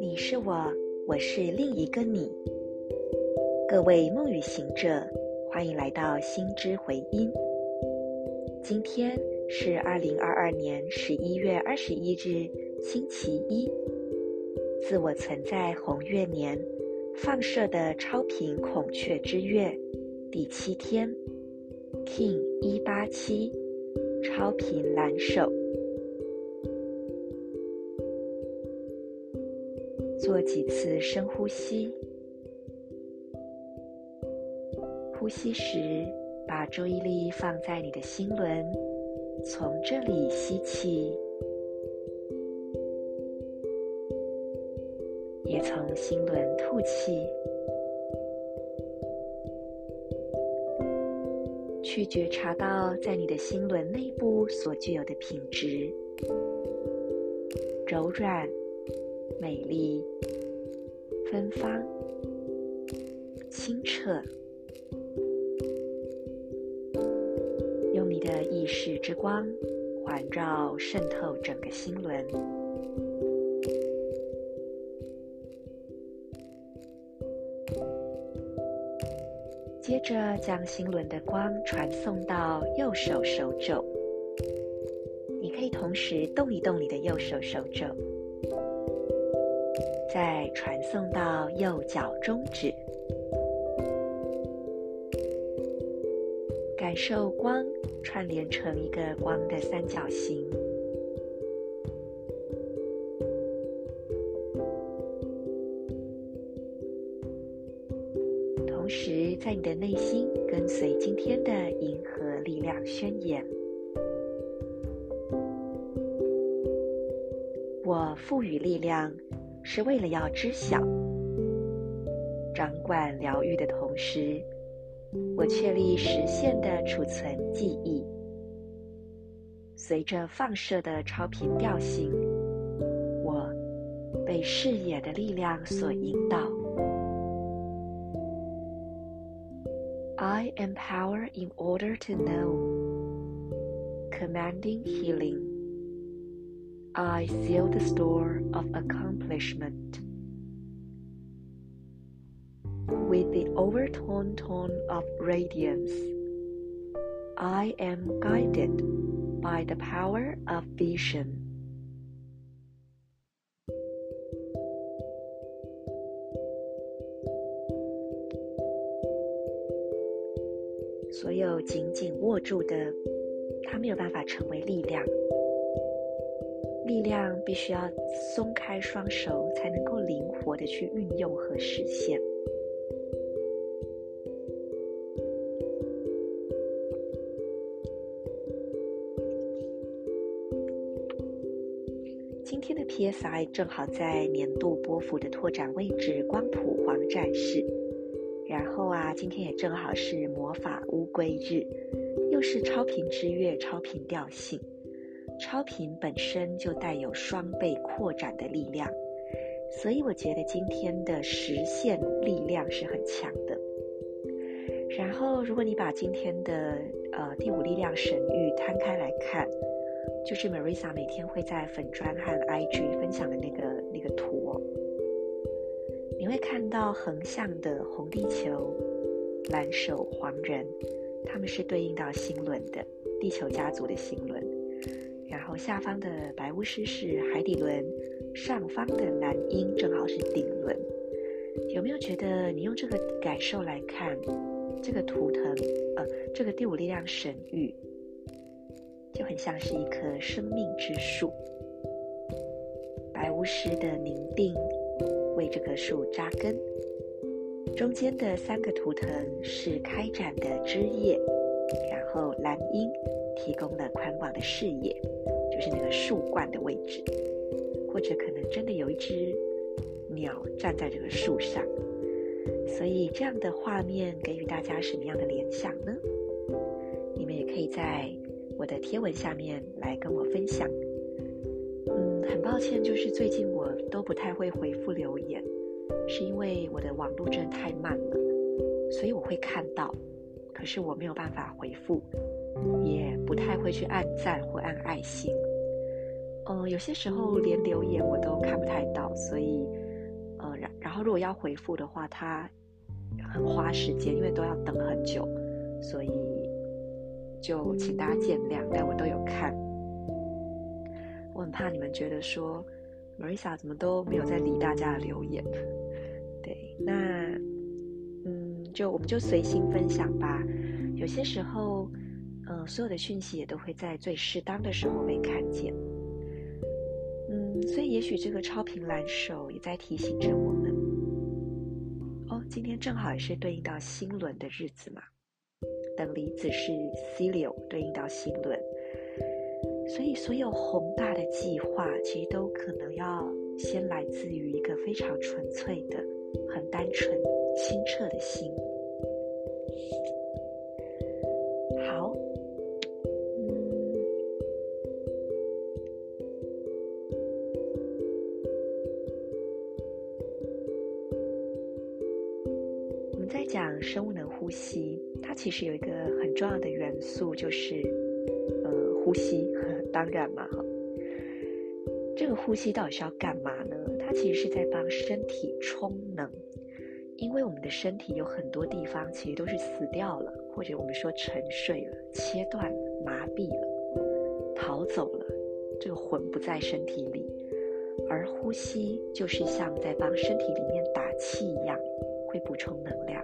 你是我，我是另一个你。各位梦与行者，欢迎来到心之回音。今天是二零二二年十一月二十一日，星期一。自我存在红月年放射的超频孔雀之月第七天 King 一八七，超频蓝手。做几次深呼吸，呼吸时把注意力放在你的心轮，从这里吸气，也从心轮吐气，去觉察到在你的心轮内部所具有的品质，柔软。美丽、芬芳、清澈，用你的意识之光环绕渗透整个心轮，接着将心轮的光传送到右手手肘，你可以同时动一动你的右手手肘。再传送到右脚中指，感受光串联成一个光的三角形。的内心跟随今天的银河力量宣言：我赋予力量。是为了要知晓、掌管疗愈的同时，我确立实现的储存记忆。随着放射的超频调性，我被视野的力量所引导。I empower in order to know, commanding healing. I seal the store of accomplishment with the overtone tone of radiance. I am guided by the power of vision. 所有紧紧握住的，它没有办法成为力量。力量必须要松开双手，才能够灵活的去运用和实现。今天的 PSI 正好在年度波幅的拓展位置光谱黄展示，然后啊，今天也正好是魔法乌龟日，又是超频之月，超频调性。超频本身就带有双倍扩展的力量，所以我觉得今天的实现力量是很强的。然后，如果你把今天的呃第五力量神域摊开来看，就是 Marissa 每天会在粉砖和 IG 分享的那个那个图，会看到横向的红地球、蓝手黄人，他们是对应到星轮的地球家族的星轮。然后下方的白巫师是海底轮，上方的蓝鹰正好是顶轮。有没有觉得你用这个感受来看这个图腾？呃，这个第五力量神域就很像是一棵生命之树。白巫师的宁定为这棵树扎根，中间的三个图腾是开展的枝叶，然后蓝鹰提供了宽广的视野。就是那个树冠的位置，或者可能真的有一只鸟站在这个树上，所以这样的画面给予大家什么样的联想呢？你们也可以在我的贴文下面来跟我分享。抱歉，就是最近我都不太会回复留言，是因为我的网络真的太慢了，所以我会看到。可是我没有办法回复，也不太会去按赞或按爱心。呃，有些时候连留言我都看不太到，所以呃，然然后如果要回复的话，它很花时间，因为都要等很久，所以就请大家见谅。但我都有看，怕你们觉得说 Marissa 怎么都没有在理大家的留言。对，那嗯，就我们就随心分享吧。有些时候，呃，所有的讯息也都会在最适当的时候被看见。嗯，所以也许这个超频蓝手也在提醒着我们。哦，今天正好也是对应到心轮的日子嘛。等离子是 Celio，对应到心轮。所以所有宏大的计划，其实都可能要先来自于一个非常纯粹的。很单纯、清澈的心。好，嗯，我们在讲生物能呼吸，它其实有一个很重要的元素，就是呃，呼吸。呵当然嘛，哈，这个呼吸到底是要干嘛呢？它其实是在帮身体充能，因为我们的身体有很多地方其实都是死掉了，或者我们说沉睡了、切断了、麻痹了、逃走了，这个魂不在身体里，而呼吸就是像在帮身体里面打气一样，会补充能量。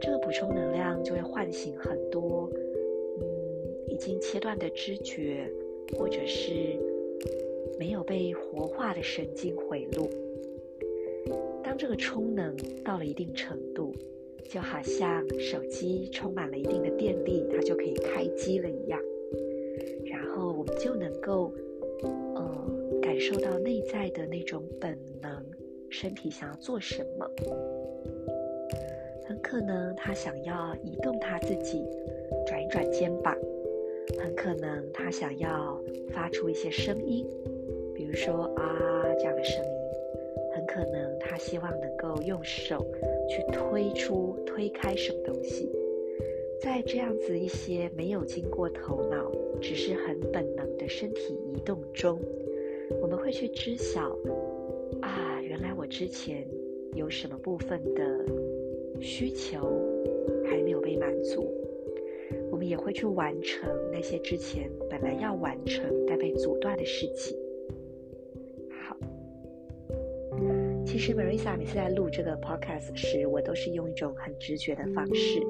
这个补充能量就会唤醒很多已经切断的知觉，或者是。没有被活化的神经回路，当这个充能到了一定程度，就好像手机充满了一定的电力，它就可以开机了一样。然后我们就能够，呃，感受到内在的那种本能，身体想要做什么。很可能他想要移动他自己，转一转肩膀；很可能他想要发出一些声音。比如说啊，这样的声音，很可能他希望能够用手去推出、推开什么东西。在这样子一些没有经过头脑，只是很本能的身体移动中，我们会去知晓啊，原来我之前有什么部分的需求还没有被满足。也会去完成那些之前本来要完成但被阻断的事情。好其实 Marissa 每次在录这个 podcast 时，我都是用一种很直觉的方式。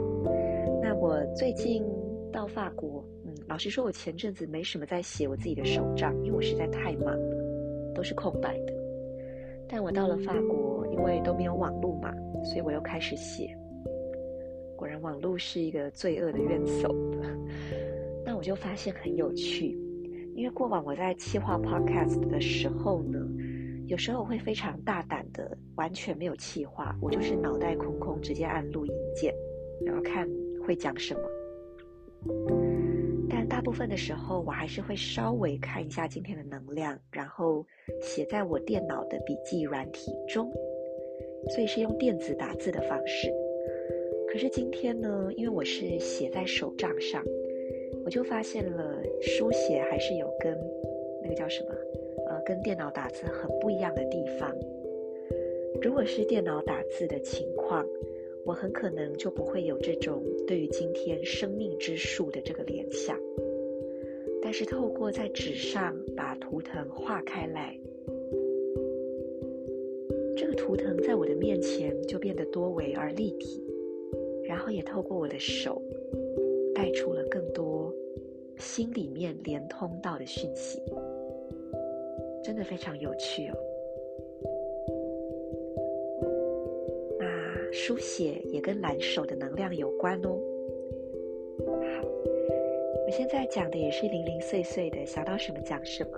那我最近到法国，嗯，老实说，我前阵子没什么在写我自己的手账，因为我实在太忙了，都是空白的。但我到了法国，因为都没有网络嘛，所以我又开始写。果然，网络是一个罪恶的冤首。那我就发现很有趣，因为过往我在企划 podcast 的时候呢。有时候我会非常大胆的，完全没有企划，我就是脑袋空空，直接按录音键，然后看会讲什么。但大部分的时候，我还是会稍微看一下今天的能量，然后写在我电脑的笔记软体中，所以是用电子打字的方式。可是今天呢，因为我是写在手账上，我就发现了书写还是有跟那个叫什么？呃跟电脑打字很不一样的地方。如果是电脑打字的情况，我很可能就不会有这种对于今天生命之树的这个联想。但是透过在纸上把图腾画开来，这个图腾在我的面前就变得多维而立体，然后也透过我的手带出了更多心里面连通到的讯息。真的非常有趣哦。那书写也跟蓝手的能量有关哦。好，我现在讲的也是零零碎碎的，想到什么讲什么。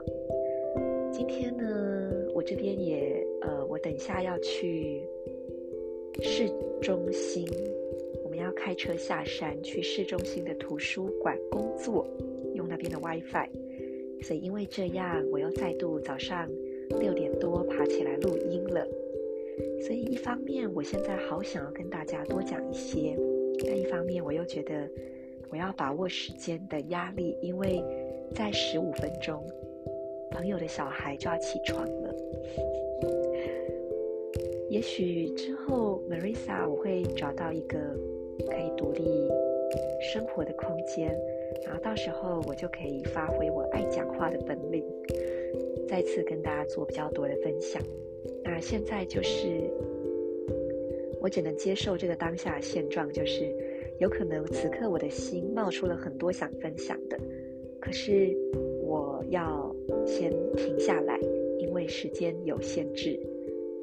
今天呢，我这边也呃，我等一下要去市中心，们要开车下山去市中心的图书馆工作，用那边的 WiFi。所以因为这样，我又再度早上六点多爬起来录音了。所以一方面，我现在好想要跟大家多讲一些但一方面我又觉得我要把握时间的压力，因为在十五分钟，朋友的小孩就要起床了。也许之后，Marissa 我会找到一个可以独立生活的空间，然后到时候我就可以发挥我爱讲话的本领，再次跟大家做比较多的分享。那现在就是我只能接受这个当下的现状，就是有可能此刻我的心冒出了很多想分享的，可是我要先停下来，因为时间有限制。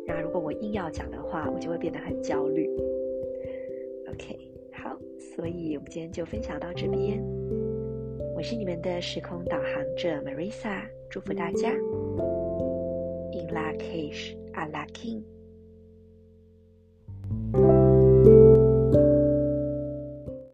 那如果我硬要讲的话，我就会变得很焦虑。OK，好，所以我们今天就分享到这边。我是你们的时空导航者 Marisa，祝福大家。In Lak'ech, Ala king